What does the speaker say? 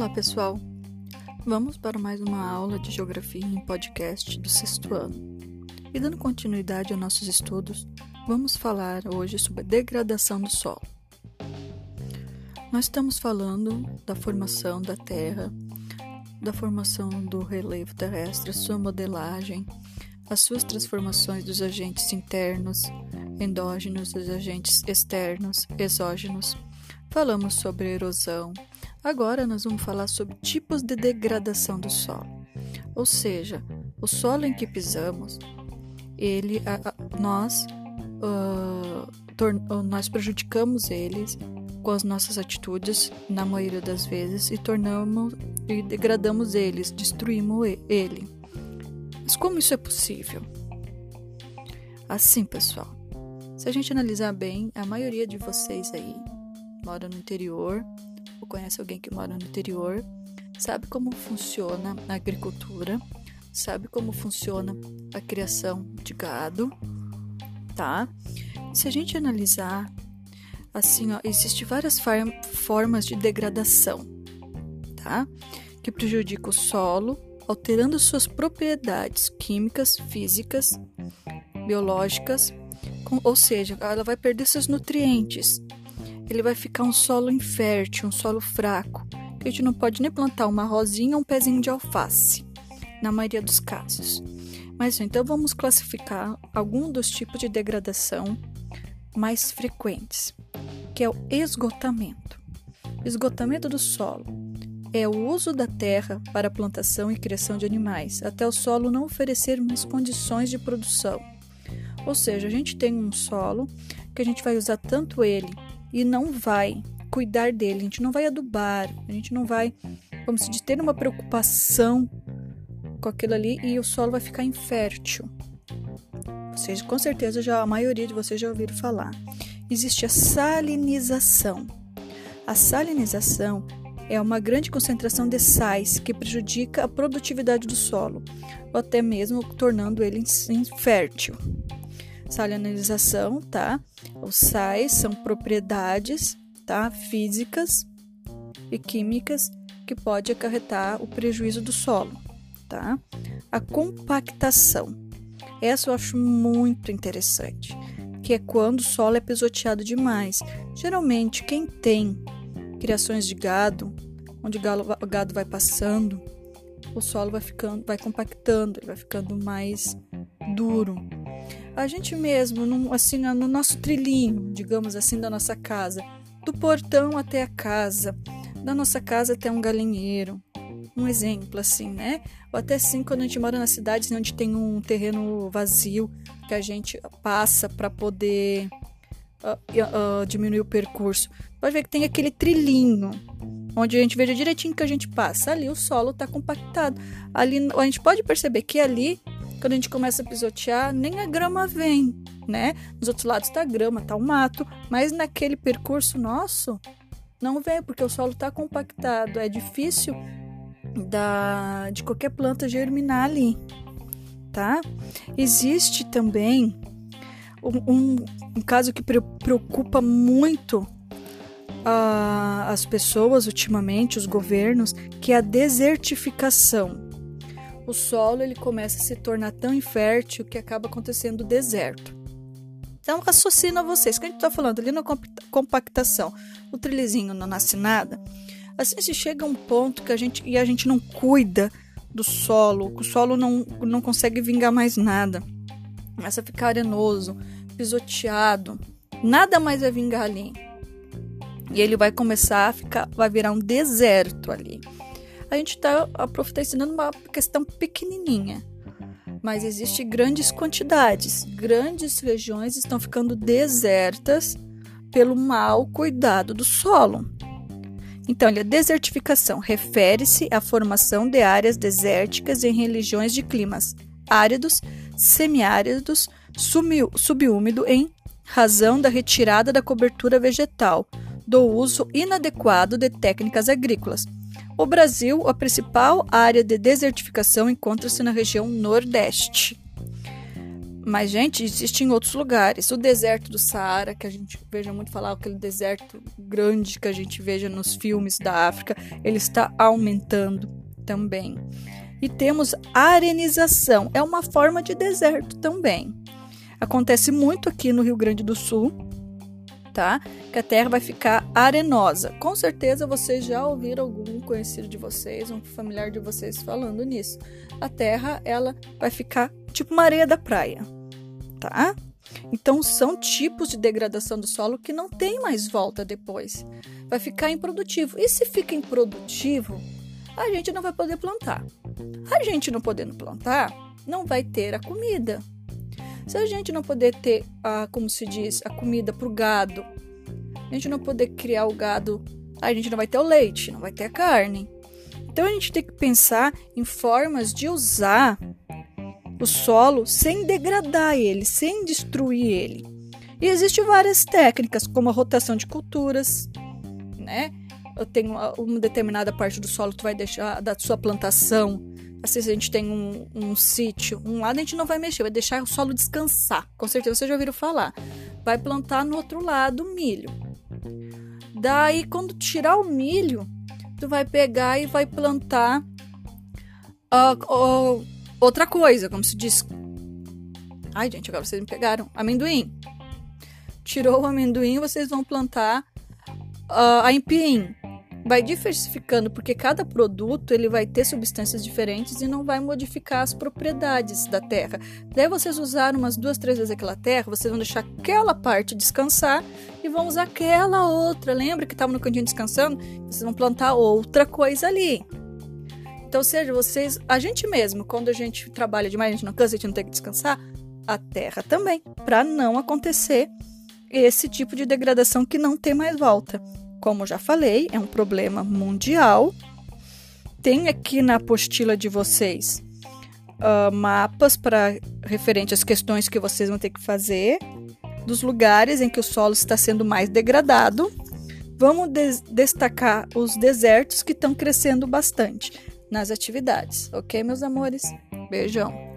Olá, pessoal! Vamos para mais uma aula de Geografia em podcast do sexto ano. E dando continuidade aos nossos estudos, vamos falar hoje sobre a degradação do solo. Nós estamos falando da formação da Terra, da formação do relevo terrestre, sua modelagem, as suas transformações dos agentes internos, endógenos, dos agentes externos, exógenos. Falamos sobre erosão, Agora nós vamos falar sobre tipos de degradação do solo. Ou seja, o solo em que pisamos, ele, a, a, nós, uh, nós prejudicamos eles com as nossas atitudes, na maioria das vezes, e tornamos e degradamos eles, destruímos ele. Mas como isso é possível? Assim, pessoal, se a gente analisar bem, a maioria de vocês aí mora no interior ou conhece alguém que mora no interior, sabe como funciona a agricultura, sabe como funciona a criação de gado, tá? Se a gente analisar, assim, ó, existem várias formas de degradação, tá? Que prejudica o solo, alterando suas propriedades químicas, físicas, biológicas, com, ou seja, ela vai perder seus nutrientes, ele vai ficar um solo infértil, um solo fraco, que a gente não pode nem plantar uma rosinha ou um pezinho de alface, na maioria dos casos. Mas então vamos classificar alguns dos tipos de degradação mais frequentes, que é o esgotamento. Esgotamento do solo é o uso da terra para a plantação e criação de animais, até o solo não oferecer mais condições de produção. Ou seja, a gente tem um solo que a gente vai usar tanto ele e não vai cuidar dele, a gente não vai adubar, a gente não vai, vamos dizer, ter uma preocupação com aquilo ali e o solo vai ficar infértil. Vocês, com certeza, já a maioria de vocês já ouviram falar. Existe a salinização. A salinização é uma grande concentração de sais que prejudica a produtividade do solo, ou até mesmo tornando ele infértil salinização, tá? Os sais são propriedades, tá? Físicas e químicas que pode acarretar o prejuízo do solo, tá? A compactação. Essa eu acho muito interessante, que é quando o solo é pisoteado demais. Geralmente, quem tem criações de gado, onde o gado vai passando, o solo vai ficando, vai compactando, ele vai ficando mais duro a gente mesmo, no, assim, no nosso trilhinho, digamos assim, da nossa casa, do portão até a casa, da nossa casa até um galinheiro. Um exemplo assim, né? Ou até assim quando a gente mora na cidade onde tem um terreno vazio que a gente passa para poder uh, uh, diminuir o percurso. Pode ver que tem aquele trilhinho onde a gente veja direitinho que a gente passa. Ali o solo está compactado. Ali a gente pode perceber que ali quando a gente começa a pisotear, nem a grama vem, né? Nos outros lados tá a grama, tá o mato, mas naquele percurso nosso não vem, porque o solo tá compactado, é difícil da, de qualquer planta germinar ali, tá? Existe também um, um, um caso que preocupa muito uh, as pessoas ultimamente, os governos, que é a desertificação o solo ele começa a se tornar tão infértil que acaba acontecendo deserto. Então, raciocina vocês, que a gente está falando ali na compactação, o trilizinho não nasce nada. Assim, se chega um ponto que a gente, e a gente não cuida do solo, o solo não, não consegue vingar mais nada, começa a ficar arenoso, pisoteado, nada mais vai vingar ali. E ele vai começar a ficar, vai virar um deserto ali a gente está ensinando uma questão pequenininha. Mas existe grandes quantidades, grandes regiões estão ficando desertas pelo mau cuidado do solo. Então, a desertificação refere-se à formação de áreas desérticas em regiões de climas áridos, semiáridos, subúmido em razão da retirada da cobertura vegetal, do uso inadequado de técnicas agrícolas, o Brasil, a principal área de desertificação, encontra-se na região Nordeste. Mas, gente, existe em outros lugares. O deserto do Saara, que a gente veja muito falar, aquele deserto grande que a gente veja nos filmes da África, ele está aumentando também. E temos arenização, é uma forma de deserto também. Acontece muito aqui no Rio Grande do Sul, tá? Que a terra vai ficar arenosa. Com certeza vocês já ouviram algum conhecido de vocês, um familiar de vocês falando nisso. A terra, ela vai ficar tipo uma areia da praia, tá? Então são tipos de degradação do solo que não tem mais volta depois. Vai ficar improdutivo. E se fica improdutivo, a gente não vai poder plantar. A gente não podendo plantar, não vai ter a comida. Se a gente não poder ter, a, como se diz, a comida para o gado, a gente não poder criar o gado, a gente não vai ter o leite, não vai ter a carne. Então a gente tem que pensar em formas de usar o solo sem degradar ele, sem destruir ele. E existem várias técnicas, como a rotação de culturas, né? Eu tenho uma determinada parte do solo, tu vai deixar da sua plantação Assim, se a gente tem um, um sítio, um lado a gente não vai mexer, vai deixar o solo descansar. Com certeza vocês já ouviram falar. Vai plantar no outro lado milho. Daí, quando tirar o milho, tu vai pegar e vai plantar uh, uh, outra coisa, como se diz. Ai, gente, agora vocês me pegaram. Amendoim. Tirou o amendoim, vocês vão plantar uh, a empim vai diversificando porque cada produto ele vai ter substâncias diferentes e não vai modificar as propriedades da terra. Daí vocês usaram umas duas, três vezes aquela terra, vocês vão deixar aquela parte descansar e vão usar aquela outra. Lembra que estava no cantinho descansando? Vocês vão plantar outra coisa ali. Então, seja vocês, a gente mesmo, quando a gente trabalha demais, a gente não cansa, a gente não tem que descansar, a terra também, para não acontecer esse tipo de degradação que não tem mais volta. Como já falei, é um problema mundial. Tem aqui na apostila de vocês uh, mapas para referente às questões que vocês vão ter que fazer dos lugares em que o solo está sendo mais degradado. Vamos des destacar os desertos que estão crescendo bastante nas atividades, ok, meus amores? Beijão!